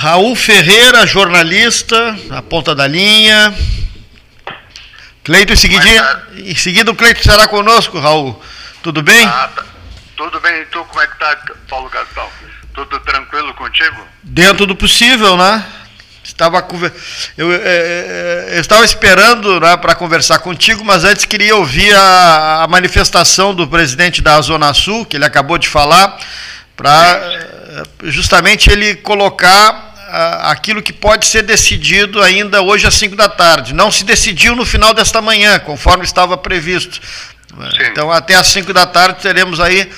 Raul Ferreira, jornalista, na ponta da linha. Cleito, em seguida, em seguida o Cleito estará conosco, Raul. Tudo bem? Ah, tá. Tudo bem, e tu como é que tá, Paulo Gastão? Tudo tranquilo contigo? Dentro do possível, né? Estava eu, é, é, eu estava esperando né, para conversar contigo, mas antes queria ouvir a, a, manifestação do presidente da Zona Sul, que ele acabou de falar, para é, justamente ele colocar aquilo que pode ser decidido ainda hoje às 5 da tarde. Não se decidiu no final desta manhã, conforme estava previsto. Sim. Então, até às 5 da tarde teremos aí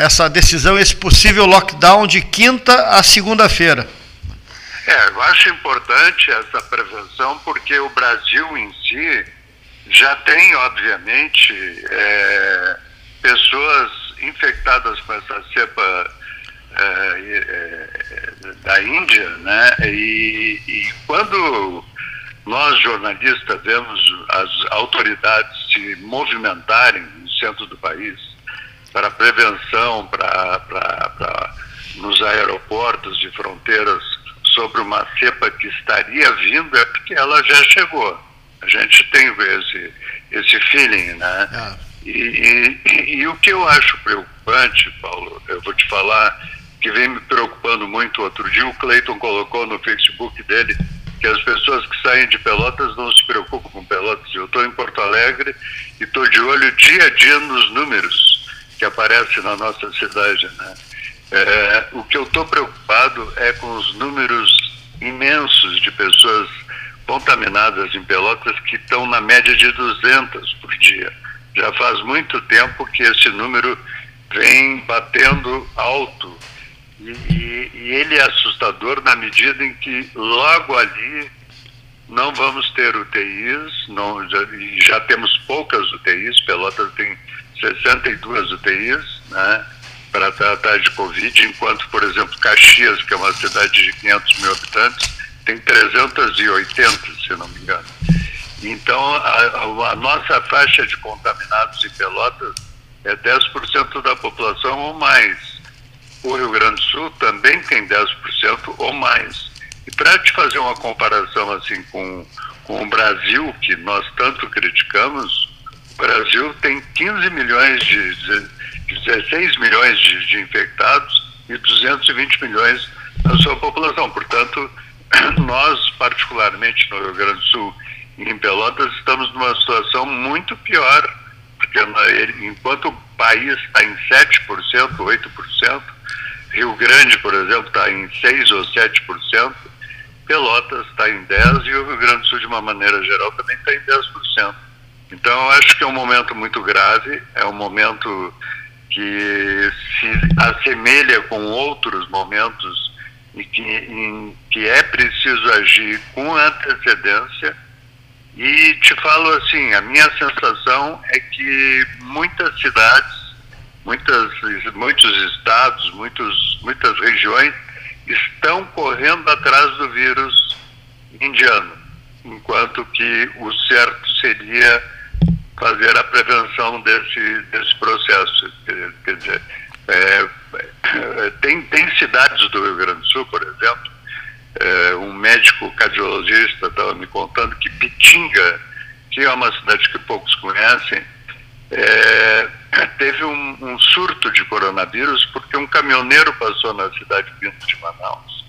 essa decisão, esse possível lockdown de quinta a segunda-feira. É, eu acho importante essa prevenção porque o Brasil em si já tem, obviamente, é, pessoas infectadas com essa cepa é, é, da Índia, né? E, e, quando nós jornalistas vemos as autoridades se movimentarem no centro do país para prevenção, para nos aeroportos de fronteiras sobre uma cepa que estaria vindo é porque ela já chegou. A gente tem esse, esse feeling, né? Ah. E, e, e, o que eu acho preocupante, Paulo, eu vou te falar, que vem me preocupando muito. Outro dia o Cleiton colocou no Facebook dele que as pessoas que saem de Pelotas não se preocupam com Pelotas. Eu estou em Porto Alegre e estou de olho dia a dia nos números que aparecem na nossa cidade, né? É, o que eu estou preocupado é com os números imensos de pessoas contaminadas em Pelotas que estão na média de 200 por dia. Já faz muito tempo que esse número vem batendo alto e, e, e ele é assustador na medida em que logo ali não vamos ter UTIs, não, já, já temos poucas UTIs, Pelotas tem 62 UTIs, né? para tratar de Covid, enquanto, por exemplo, Caxias, que é uma cidade de 500 mil habitantes, tem 380, se não me engano. Então, a, a nossa faixa de contaminados em Pelotas é 10% da população ou mais. O Rio Grande do Sul também tem 10% ou mais. E para te fazer uma comparação assim com, com o Brasil, que nós tanto criticamos, o Brasil tem 15 milhões de 16 milhões de, de infectados e 220 milhões na sua população. Portanto, nós, particularmente no Rio Grande do Sul e em Pelotas, estamos numa situação muito pior, porque enquanto o país está em 7%, 8%, Rio Grande, por exemplo, está em 6% ou 7%, Pelotas está em 10% e o Rio Grande do Sul, de uma maneira geral, também está em 10%. Então, eu acho que é um momento muito grave, é um momento que se assemelha com outros momentos e que, em, que é preciso agir com antecedência. E te falo assim, a minha sensação é que muitas cidades, muitas, muitos estados, muitos, muitas regiões estão correndo atrás do vírus indiano, enquanto que o certo seria fazer a prevenção desse, desse processo. Quer dizer, é, é, tem, tem cidades do Rio Grande do Sul, por exemplo, é, um médico cardiologista estava me contando que Pitinga, que é uma cidade que poucos conhecem, é, teve um, um, surto de coronavírus porque um caminhoneiro passou na cidade vindo de Manaus.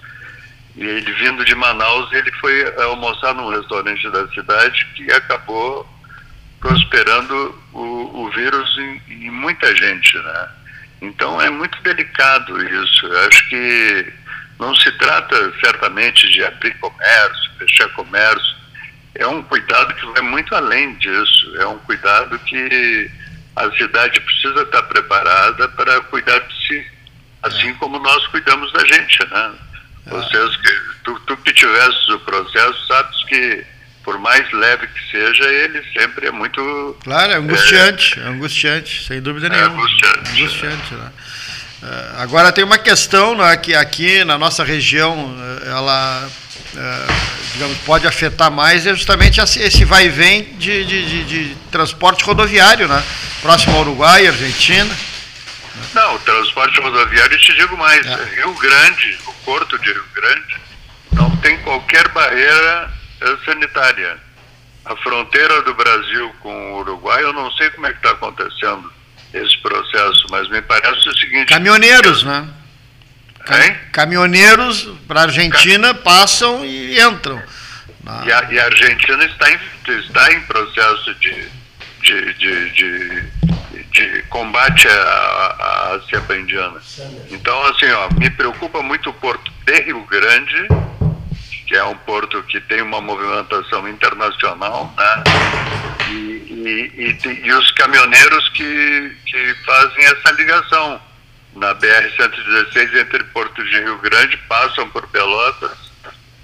E ele vindo de Manaus, ele foi almoçar num restaurante da cidade que acabou prosperando o, o vírus em, em, muita gente, né? Então é muito delicado isso. Eu acho que não se trata certamente de abrir comércio, fechar comércio. É um cuidado que vai muito além disso. É um cuidado que a cidade precisa estar preparada para cuidar de si, assim é. como nós cuidamos da gente, né? É. Vocês que tu, tu que tivesse o processo sabes que por mais leve que seja, ele sempre é muito. Claro, é angustiante, é, é angustiante, sem dúvida é nenhuma. Angustiante. É angustiante né? É, agora tem uma questão né, que aqui na nossa região ela digamos, pode afetar mais é justamente esse vai e vem de, de, de, de transporte rodoviário, né? Próximo ao Uruguai, Argentina. Não, o transporte rodoviário, te digo mais, é. Rio Grande, o porto de Rio Grande, barreira sanitária. A fronteira do Brasil com o Uruguai, eu não sei como é que está acontecendo esse processo, mas me parece o seguinte. Caminhoneiros, né? Hein? Caminhoneiros para a Argentina passam e entram. E, a, e, a, Argentina está em, está em processo de, de, de, de, de combate à, cepa indiana. Então, assim, ó, me preocupa muito o porto de Rio Grande, que é um porto que tem uma movimentação internacional, né? E, e, e, e os caminhoneiros que, que fazem essa ligação na BR-116 entre Porto de Rio Grande, passam por Pelotas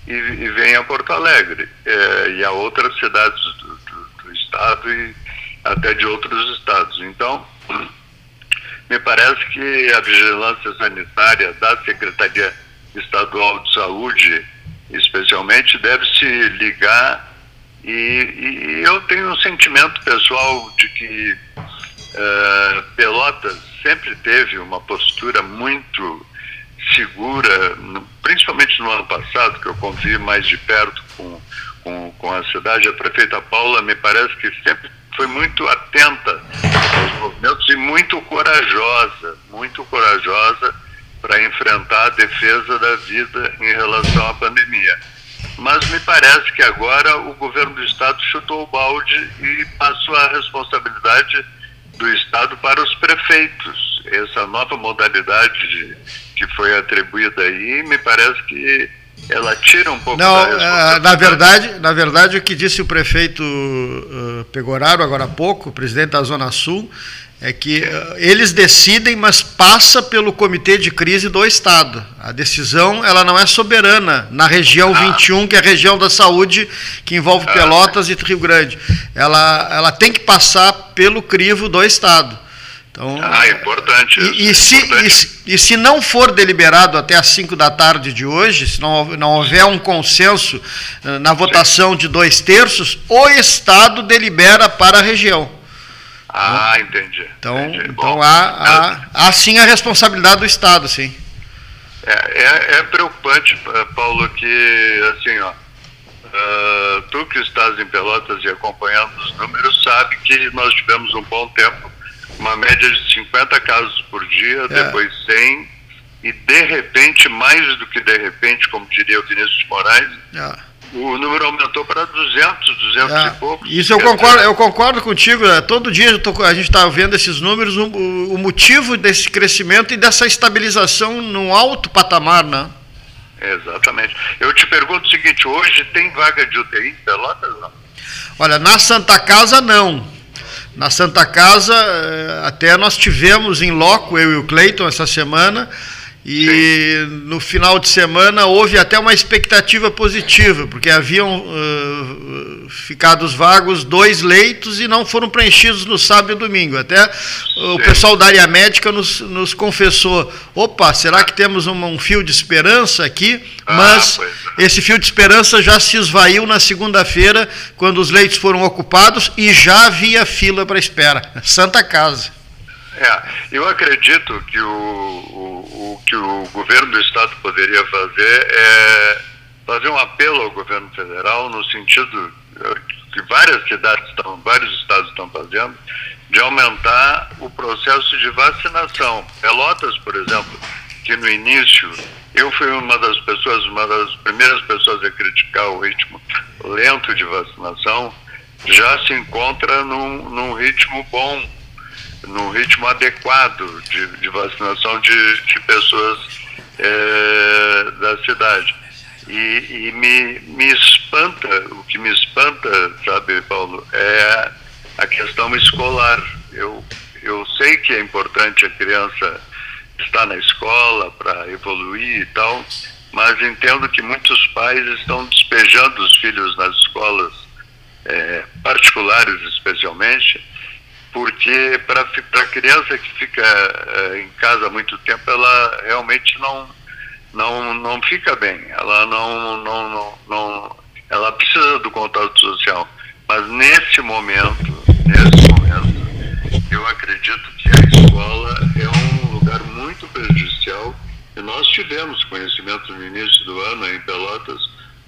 e, e vêm a Porto Alegre é, e a outras cidades do, do, do, estado e até de outros estados. Então, me parece que a vigilância sanitária da Secretaria Estadual de Saúde, especialmente, deve se ligar e, e eu tenho um sentimento pessoal de que uh, Pelotas sempre teve uma postura muito segura, principalmente no ano passado, que eu convivi mais de perto com, com, com a cidade, a prefeita Paula me parece que sempre foi muito atenta aos movimentos e muito corajosa, muito corajosa para enfrentar a defesa da vida em relação à pandemia. Mas me parece que agora o governo do estado chutou o balde e passou a responsabilidade do Estado para os prefeitos. Essa nova modalidade de, que foi atribuída aí, me parece que ela tira um pouco Não, da uh, na verdade, na verdade o que disse o prefeito uh, Pegoraro agora há pouco, o presidente da Zona Sul, é que uh, eles decidem, mas passa pelo comitê de crise do Estado. A decisão ela não é soberana na região ah. 21, que é a região da saúde, que envolve ah. Pelotas e Rio Grande. Ela, ela tem que passar pelo crivo do Estado. Então, ah, importante. E, e, se, importante. E, e, se não for deliberado até às 5 da tarde de hoje, se não, não houver um consenso uh, na votação Sim. de dois terços, o Estado delibera para a região. Ah, entendi. Então, entendi. então há, há, há sim a responsabilidade do Estado, sim. É, é, é preocupante, Paulo, que assim, ó, uh, tu que estás em Pelotas e acompanhando os números, sabe que nós tivemos um bom tempo, uma média de 50 casos por dia, é. depois 100, e de repente, mais do que de repente, como diria o Vinícius de Moraes, é o número aumentou para 200, 200 é, e poucos. Isso eu concordo, eu concordo contigo. Né? Todo dia tô, a gente está vendo esses números, o, o, motivo desse crescimento e dessa estabilização no alto patamar, né? Exatamente. Eu te pergunto o seguinte, hoje tem vaga de UTI em Pelotas, não? Olha, na Santa Casa não. Na Santa Casa, eh, até nós tivemos em loco, eu e o Cleiton, essa semana, e Sim. no final de semana houve até uma expectativa positiva, porque haviam uh, ficado vagos dois leitos e não foram preenchidos no sábado e domingo. Até Sim. o pessoal da área médica nos, nos confessou: opa, será que temos um, um fio de esperança aqui? Ah, Mas é. esse fio de esperança já se esvaiu na segunda-feira, quando os leitos foram ocupados e já havia fila para espera. Santa Casa. É, eu acredito que o, o, o, que o governo do estado poderia fazer é fazer um apelo ao governo federal no sentido que várias cidades estão, vários estados estão fazendo, de aumentar o processo de vacinação. Pelotas, por exemplo, que no início eu fui uma das pessoas, uma das primeiras pessoas a criticar o ritmo lento de vacinação, já se encontra num, num ritmo bom no ritmo adequado de, de vacinação de, de pessoas é, da cidade. E, e, me, me espanta, o que me espanta, sabe, Paulo, é a questão escolar. Eu, eu sei que é importante a criança estar na escola para evoluir e tal, mas entendo que muitos pais estão despejando os filhos nas escolas é, particulares, especialmente, porque para a criança que fica é, em casa muito tempo, ela realmente não, não, não fica bem, ela não, não, não, não, ela precisa do contato social. Mas nesse momento, nesse momento, eu acredito que a escola é um lugar muito prejudicial e nós tivemos conhecimento no início do ano em Pelotas,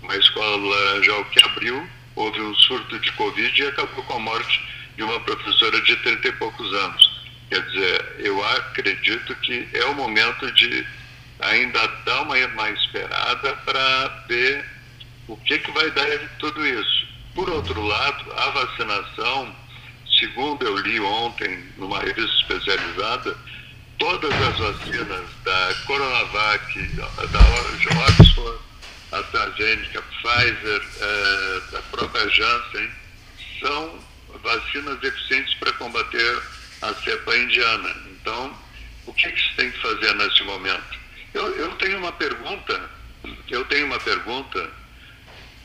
uma escola do Laranjal que abriu, houve um surto de Covid e acabou com a morte de uma professora de 30 e poucos anos. Quer dizer, eu acredito que é o momento de ainda dar uma, uma esperada para ver o que, que vai dar de tudo isso. Por outro lado, a vacinação, segundo eu li ontem numa revista especializada, todas as vacinas da Coronavac, da Oxford, AstraZeneca, Pfizer, eh, da própria Janssen, são vacinas eficientes para combater a cepa indiana. Então, o que, que se tem que fazer nesse momento? Eu, eu tenho uma pergunta, eu tenho uma pergunta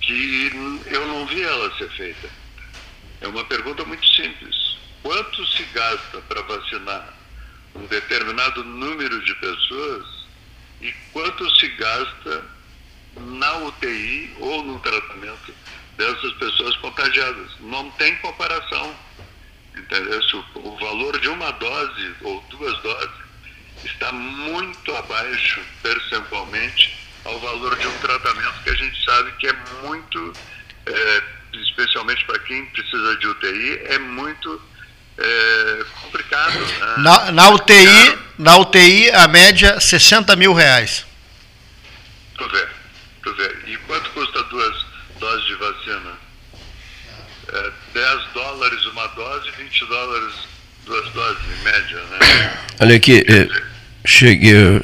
que eu não vi ela ser feita. É uma pergunta muito simples. Quanto se gasta para vacinar um determinado número de pessoas e quanto se gasta na UTI ou no tratamento dessas pessoas contagiadas? Não tem comparação. Entendeu? O valor de uma dose ou duas doses está muito abaixo percentualmente ao valor de um tratamento que a gente sabe que é muito, é, especialmente para quem precisa de UTI, é muito é, complicado. Né? Na, na, UTI, na UTI, a média 60 mil reais. Tu vê, tu vê. E quanto custa duas doses de vacina? É, 10 dólares uma dose, 20 dólares duas doses em média, né? Olha aqui, cheguei,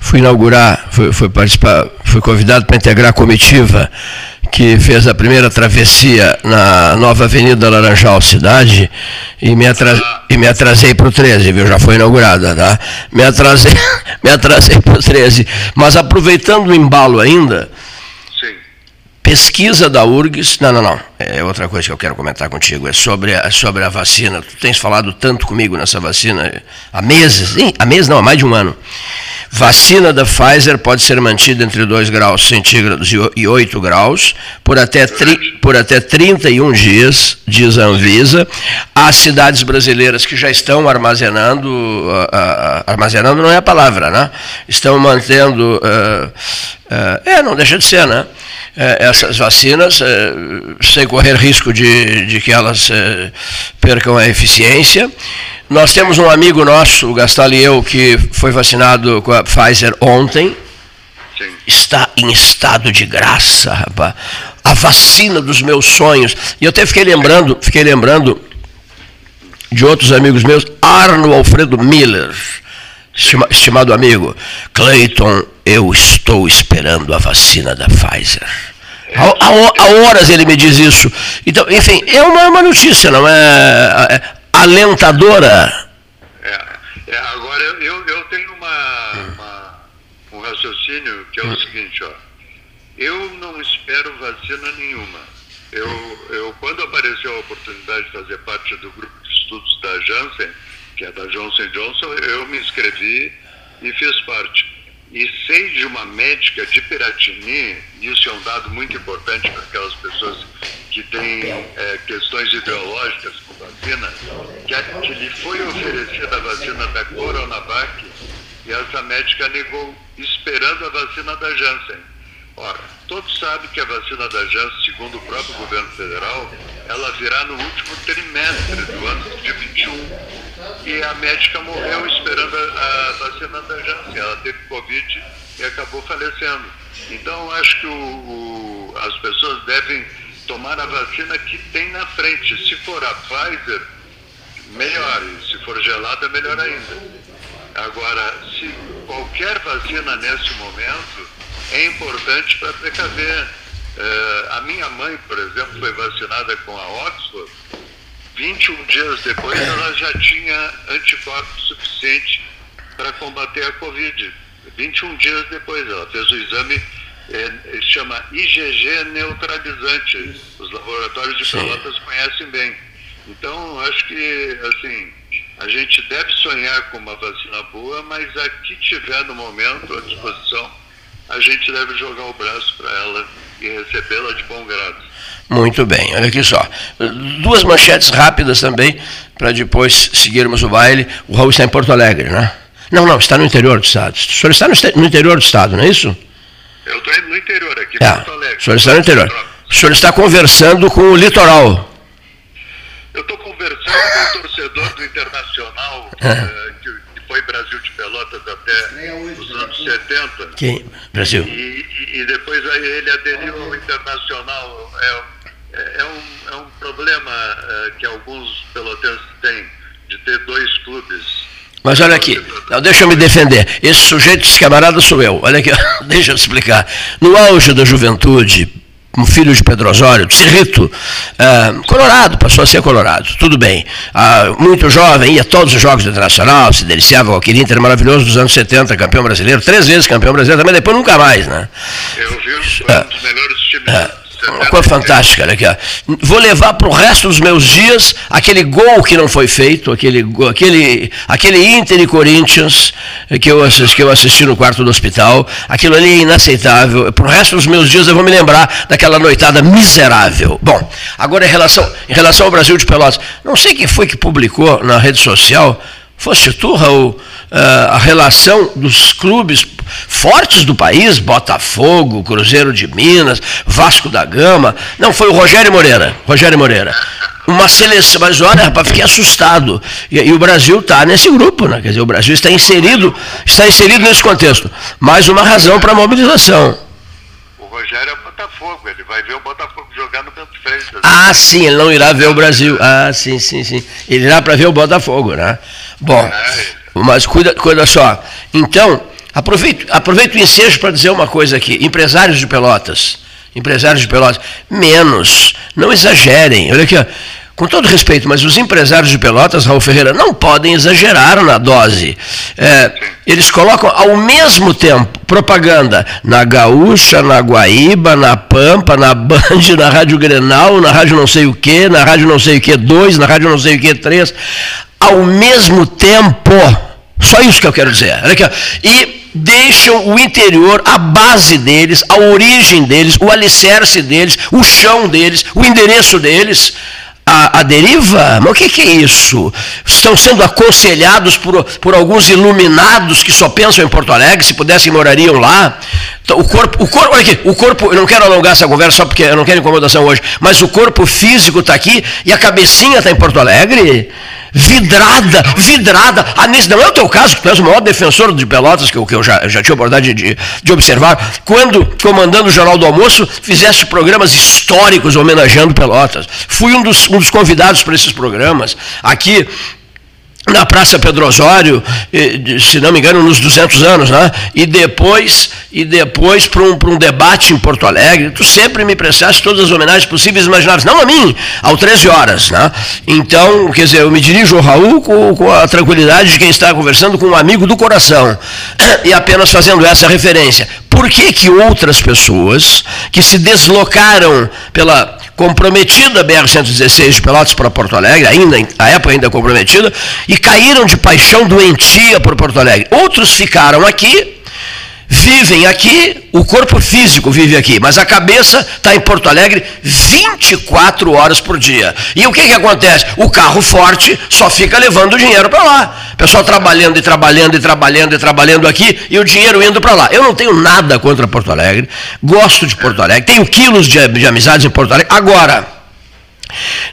fui inaugurar, fui, fui participar, fui convidado para integrar a comitiva que fez a primeira travessia na nova Avenida Laranjal Cidade e me, atras, e me atrasei para o 13, viu? Já foi inaugurada, tá? Me atrasei, me atrasei para o 13. Mas aproveitando o embalo ainda, pesquisa da URGS, não, não, não, é outra coisa que eu quero comentar contigo, é sobre a, sobre a vacina. Tu tens falado tanto comigo nessa vacina há meses, há meses não, há mais de um ano. Vacina da Pfizer pode ser mantida entre 2 graus centígrados e 8 graus por até, tri, por até 31 dias, diz a Anvisa. Há cidades brasileiras que já estão armazenando, uh, uh, armazenando não é a palavra, né? Estão mantendo, uh, é, não deixa de ser, né? É, essas vacinas, é, sem correr risco de, de que elas é, percam a eficiência. Nós temos um amigo nosso, o Gastal e eu, que foi vacinado com a Pfizer ontem. Sim. Está em estado de graça, rapaz. A vacina dos meus sonhos. E eu até fiquei lembrando, fiquei lembrando de outros amigos meus, Arno Alfredo Miller, estimado amigo, Clayton, eu estou esperando a vacina da Pfizer. Há, horas ele me diz isso. Então, enfim, é uma, uma notícia, não é, é alentadora. É, é, agora, eu, eu tenho uma, uma, um raciocínio que é o hum. seguinte, ó. Eu não espero vacina nenhuma. Eu, eu, quando apareceu a oportunidade de fazer parte do grupo de estudos da Janssen, que é da Johnson Johnson, eu me inscrevi e fiz parte. E sei de uma médica de Piratini, isso é um dado muito importante para aquelas pessoas que têm é, questões ideológicas com vacina, que, a, que lhe foi oferecida a vacina da Coronavac e essa médica negou esperando a vacina da Janssen. Ora, todos sabem que a vacina da Janssen, segundo o próprio governo federal, ela virá no último trimestre do ano de 21 e a médica morreu esperando a, vacina da Janssen. Ela teve Covid e acabou falecendo. Então, acho que o, o, as pessoas devem tomar a vacina que tem na frente. Se for a Pfizer, melhor. E se for gelada, melhor ainda. Agora, se qualquer vacina nesse momento é importante para precaver. Uh, a minha mãe, por exemplo, foi vacinada com a Oxford 21 dias depois ela já tinha anticorpos suficiente para combater a Covid. 21 dias depois, ela fez o exame, é, chama IgG neutralizante. Os laboratórios de Pelotas conhecem bem. Então, acho que, assim, a gente deve sonhar com uma vacina boa, mas a que tiver no momento à disposição, a gente deve jogar o braço para ela e recebê-la de bom grado. Muito bem, olha aqui só. Duas manchetes rápidas também, para depois seguirmos o baile. O Raul está em Porto Alegre, né? Não, não, está no interior do estado. O senhor está no, interior do estado, não é isso? Eu estou no interior, aqui é. Porto Alegre. O senhor está no interior. O senhor está conversando com o litoral. Eu estou conversando com o torcedor do Internacional, é. que, que, foi Brasil de até os anos 70. Quem? Brasil. E, e, e depois aí ele aderiu ao Internacional. É, é, é um, é um problema é, que alguns pelotenses têm, de ter dois clubes. Mas olha aqui, não, deixa eu me defender. Esse sujeito, esse camarada sou eu. Olha aqui, deixa eu explicar. No auge da juventude, um filho de Pedro Osório, de Cirrito, uh, colorado, passou a ser colorado, tudo bem. Uh, muito jovem, ia a todos os jogos do Internacional, se deliciava com aquele Inter maravilhoso dos anos 70, campeão brasileiro, três vezes campeão brasileiro, também depois nunca mais, né? Eu vi um dos melhores times uma coisa fantástica. Ó. Vou levar para o resto dos meus dias aquele gol que não foi feito, aquele, aquele, aquele Inter e Corinthians que eu, assisti, que eu assisti no quarto do hospital. Aquilo ali é inaceitável. Para o resto dos meus dias eu vou me lembrar daquela noitada miserável. Bom, agora em relação, em relação ao Brasil de Pelotas, não sei quem foi que publicou na rede social, fosse tu, Raul, uh, a relação dos clubes fortes do país, Botafogo, Cruzeiro de Minas, Vasco da Gama. Não, foi o Rogério Moreira. Rogério Moreira. Uma seleção, mas olha, rapaz, fiquei assustado. E, e o Brasil está nesse grupo, né? Quer dizer, o Brasil está inserido, está inserido nesse contexto. Mais uma razão para a mobilização. O Rogério é Botafogo, ele vai ver o Botafogo jogar no Bento Freitas. Ah, sim, ele não irá ver o Brasil. Ah, sim, sim, sim. Ele irá para ver o Botafogo, né? Bom, é. mas cuida, cuida só. Então, aproveito, aproveito o ensejo para dizer uma coisa aqui. Empresários de Pelotas, empresários de Pelotas, menos, não exagerem. Olha aqui, ó. Com todo respeito, mas os empresários de Pelotas, Raul Ferreira, não podem exagerar na dose. É, eles colocam ao mesmo tempo propaganda na Gaúcha, na Guaíba, na Pampa, na Band, na Rádio Grenal, na Rádio não sei o que, na Rádio não sei o que 2, na Rádio não sei o que 3 ao mesmo tempo. Só isso que eu quero dizer. E deixam o interior, a base deles, a origem deles, o alicerce deles, o chão deles, o endereço deles. A, a, deriva? Mas o que, que, é isso? Estão sendo aconselhados por, por alguns iluminados que só pensam em Porto Alegre, se pudessem morariam lá. Então, o corpo, o corpo, olha aqui, o corpo, eu não quero alongar essa conversa só porque eu não quero incomodação hoje, mas o corpo físico está aqui e a cabecinha está em Porto Alegre vidrada, vidrada. Ah, nesse não é o teu caso, tu és o maior defensor de Pelotas, que eu, que eu já, já tinha oportunidade de, de observar, quando, comandando o Jornal do Almoço, fizeste programas históricos homenageando Pelotas. Fui um dos, dos convidados para esses programas. Aqui, na Praça Pedro Osório, se não me engano, nos 200 anos, né? E depois, e depois para um, um debate em Porto Alegre, tu sempre me prestaste todas as homenagens possíveis e imagináveis, não a mim, ao 13 horas, né? Então, quer dizer, eu me dirijo ao Raul com, com a tranquilidade de quem está conversando com um amigo do coração, e apenas fazendo essa referência. Por que que outras pessoas que se deslocaram pela comprometida a BR-116 de Pelotas para Porto Alegre, ainda, a época ainda comprometida, e caíram de paixão doentia por Porto Alegre. Outros ficaram aqui, vivem aqui, o corpo físico vive aqui, mas a cabeça está em Porto Alegre 24 horas por dia. E o que, que acontece? O carro forte só fica levando dinheiro para lá. O pessoal trabalhando e trabalhando e trabalhando e trabalhando aqui e o dinheiro indo para lá. Eu não tenho nada contra Porto Alegre, gosto de Porto Alegre, tenho quilos de, de amizades em Porto Alegre. Agora,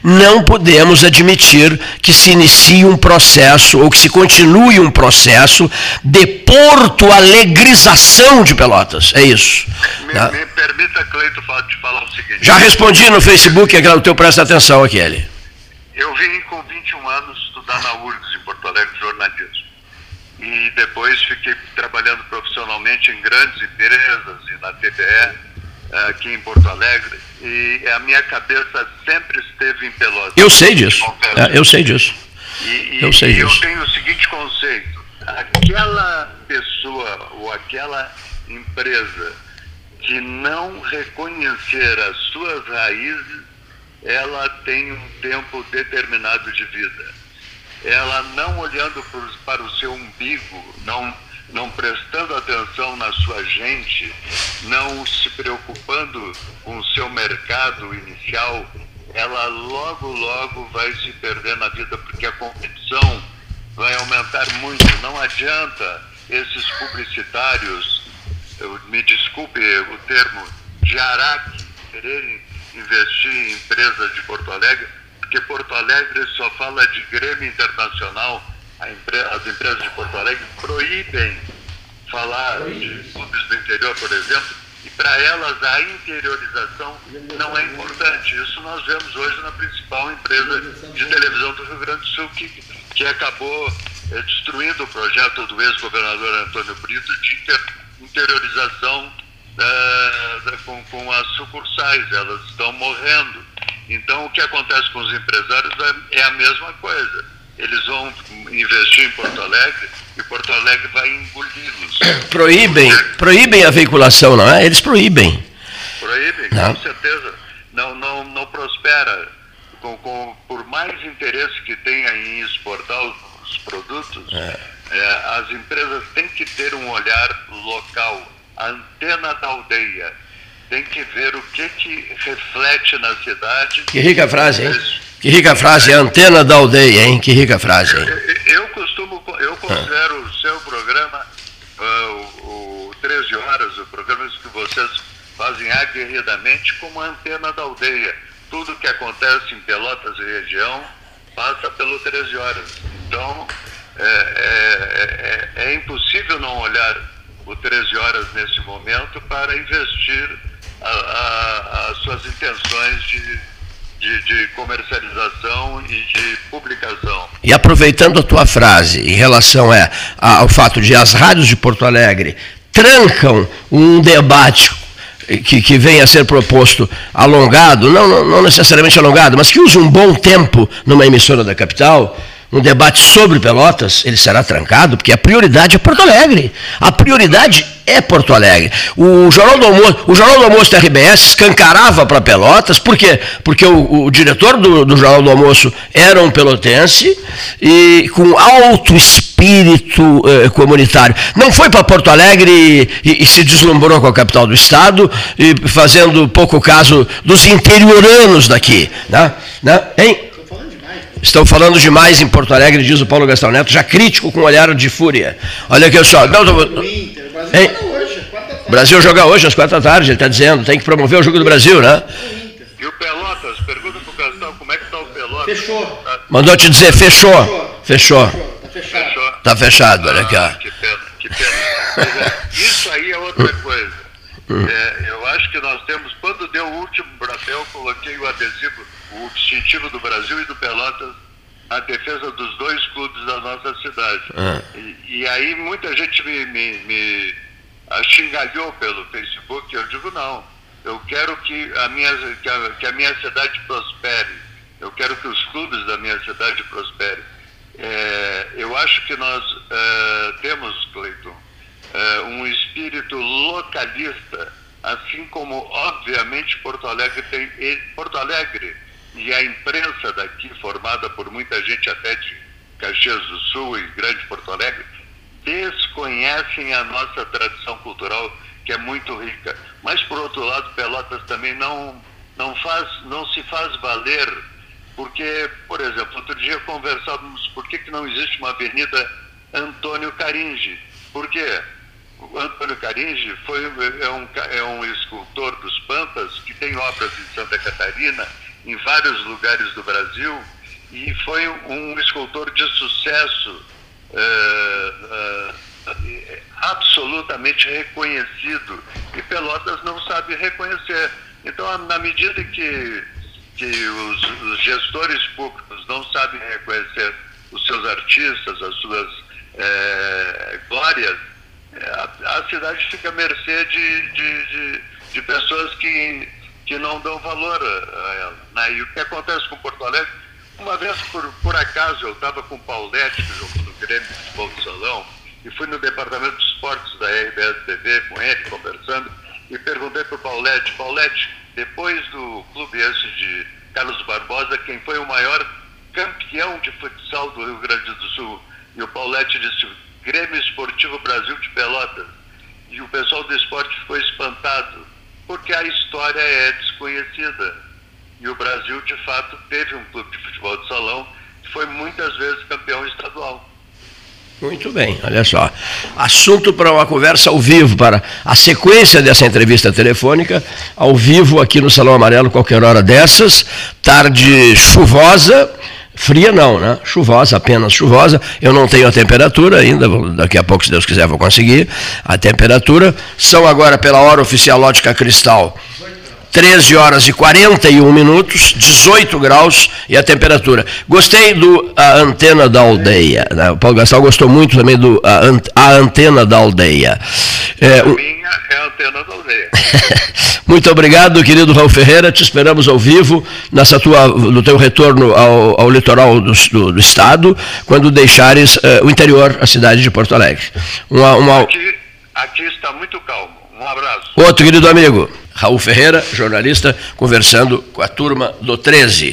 não podemos admitir que se inicie um processo ou que se continue um processo de porto alegrização de Pelotas. É isso. Me, tá? me permita, Cleito, te falar o seguinte. Já respondi no Facebook, aquele teu presta atenção, aquele. Eu vim com 21 anos estudar na URGS, em Porto Alegre, jornalismo. E depois fiquei trabalhando profissionalmente em grandes empresas e na TBE aqui em Porto Alegre e a minha cabeça sempre esteve em Pelotas. Eu sei disso. É, eu sei disso. E, eu sei e disso. eu tenho o seguinte conceito: aquela pessoa ou aquela empresa que não reconhecer as suas raízes, ela tem um tempo determinado de vida. Ela não olhando para o seu umbigo, não não prestando atenção na sua gente, não se preocupando com o seu mercado inicial, ela logo, logo vai se perder na vida, porque a competição vai aumentar muito. Não adianta esses publicitários, eu, me desculpe o termo, de Araque quererem investir em empresas de Porto Alegre, porque Porto Alegre só fala de Grêmio Internacional, as empresas de Porto Alegre proíbem falar de clubes do interior, por exemplo, e para elas a interiorização não é importante. Isso nós vemos hoje na principal empresa de televisão do Rio Grande do Sul, que, que acabou é, destruindo o projeto do ex-governador Antônio Brito de inter, interiorização é, com, com as sucursais, elas estão morrendo. Então, o que acontece com os empresários é, é a mesma coisa. Eles vão investir em Porto Alegre e Porto Alegre vai engoli-los. Proíbem, proíbem a veiculação, não é? Eles proíbem. Proíbem, não. com certeza. Não, não, não prospera. Com, com, por mais interesse que tenha em exportar os produtos, é. É, as empresas têm que ter um olhar local, a antena da aldeia. Tem que ver o que, que reflete na cidade. Que rica frase, hein? Que rica frase, a antena da aldeia, hein? Que rica frase, hein? Eu, costumo, eu considero o seu programa, uh, o, o 13 Horas, o programa que vocês fazem aguerridamente, como antena da aldeia. Tudo que acontece em Pelotas e região passa pelo 13 Horas. Então, é, é, é, é impossível não olhar o 13 Horas nesse momento para investir a, a, as suas intenções de de, de, comercialização e de publicação. E aproveitando a tua frase em relação é, ao fato de as rádios de Porto Alegre trancam um debate que, que venha a ser proposto alongado, não, não, não necessariamente alongado, mas que use um bom tempo numa emissora da capital, um debate sobre Pelotas, ele será trancado, porque a prioridade é Porto Alegre. A prioridade é Porto Alegre. O Jornal do Almoço, o Jornal do Almoço da RBS escancarava para Pelotas, por quê? Porque o, o diretor do, do, Jornal do Almoço era um pelotense e com alto espírito eh, comunitário. Não foi para Porto Alegre e, e, se deslumbrou com a capital do estado, e fazendo pouco caso dos interioranos daqui. Né? Né? Hein? Estão falando demais em Porto Alegre, diz o Paulo Gastão Neto, já crítico com um olhar de fúria. Olha aqui só. Não. O Brasil joga hoje, às quatro da tarde, ele está dizendo, tem que promover o jogo do Brasil, né? E o Pelotas, pergunta para o Gastão, como é que está o Pelotas? Fechou. Tá... Mandou te dizer, fechou. Fechou. Está fechado. Está fechado, olha aqui. Ah, que pena, que pena. Isso aí é outra coisa. Hum. É, eu acho que nós temos, quando deu o último brapel, coloquei o adesivo o distintivo do Brasil e do Pelotas a defesa dos dois clubes da nossa cidade. Ah. E, e, aí muita gente me, me, me xingalhou pelo Facebook, eu digo não, eu quero que a minha, que a, que a minha cidade prospere, eu quero que os clubes da minha cidade prosperem. É, eu acho que nós é, temos, Cleiton, é, um espírito localista, assim como, obviamente, Porto Alegre tem. Porto Alegre e a imprensa daqui, formada por muita gente até de Caxias do Sul e Grande Porto Alegre, desconhecem a nossa tradição cultural, que é muito rica. Mas, por outro lado, Pelotas também não, não, faz, não se faz valer, porque, por exemplo, outro dia conversávamos por que, que não existe uma avenida Antônio Caringe. Por quê? O Antônio Caringe foi, é, um, é um escultor dos Pampas que tem obras em Santa Catarina, em vários lugares do Brasil e foi um escultor de sucesso uh, uh, absolutamente reconhecido e Pelotas não sabe reconhecer. Então, na medida que, que os, os gestores públicos não sabem reconhecer os seus artistas, as suas é, glórias, a, a, cidade fica à mercê de, de, de, de pessoas que que não dão valor a, ela. Né? E o que acontece com Porto Alegre, uma vez por, por acaso eu estava com o Paulette, que jogou no Grêmio de Futebol do Salão, e fui no departamento de esportes da RBS TV com ele, conversando, e perguntei para o Paulette, Paulette, depois do clube esse de Carlos Barbosa, quem foi o maior campeão de futsal do Rio Grande do Sul? E o Paulette disse, Grêmio Esportivo Brasil de Pelotas. E o pessoal do esporte ficou espantado porque a história é desconhecida. E o Brasil, de fato, teve um clube de futebol de salão que foi muitas vezes campeão estadual. Muito bem, olha só. Assunto para uma conversa ao vivo, para a sequência dessa entrevista telefônica, ao vivo aqui no Salão Amarelo, qualquer hora dessas, tarde chuvosa, fria não, né? Chuvosa, apenas chuvosa. Eu não tenho a temperatura ainda, daqui a pouco, se Deus quiser, vou conseguir a temperatura. São agora, pela hora oficial Lógica Cristal, 13 horas e 41 minutos, 18 graus e a temperatura. Gostei do a antena da aldeia. Né? O Paulo Gastal gostou muito também do a, a antena da aldeia. É, a minha é a antena da aldeia. muito obrigado, querido Raul Ferreira. Te esperamos ao vivo nessa tua, no teu retorno ao, ao litoral do, do, do, estado, quando deixares uh, o interior, a cidade de Porto Alegre. Uma, uma... Aqui, aqui está muito calmo. Um abraço. Outro querido amigo. Raul Ferreira, jornalista, conversando com a turma do 13.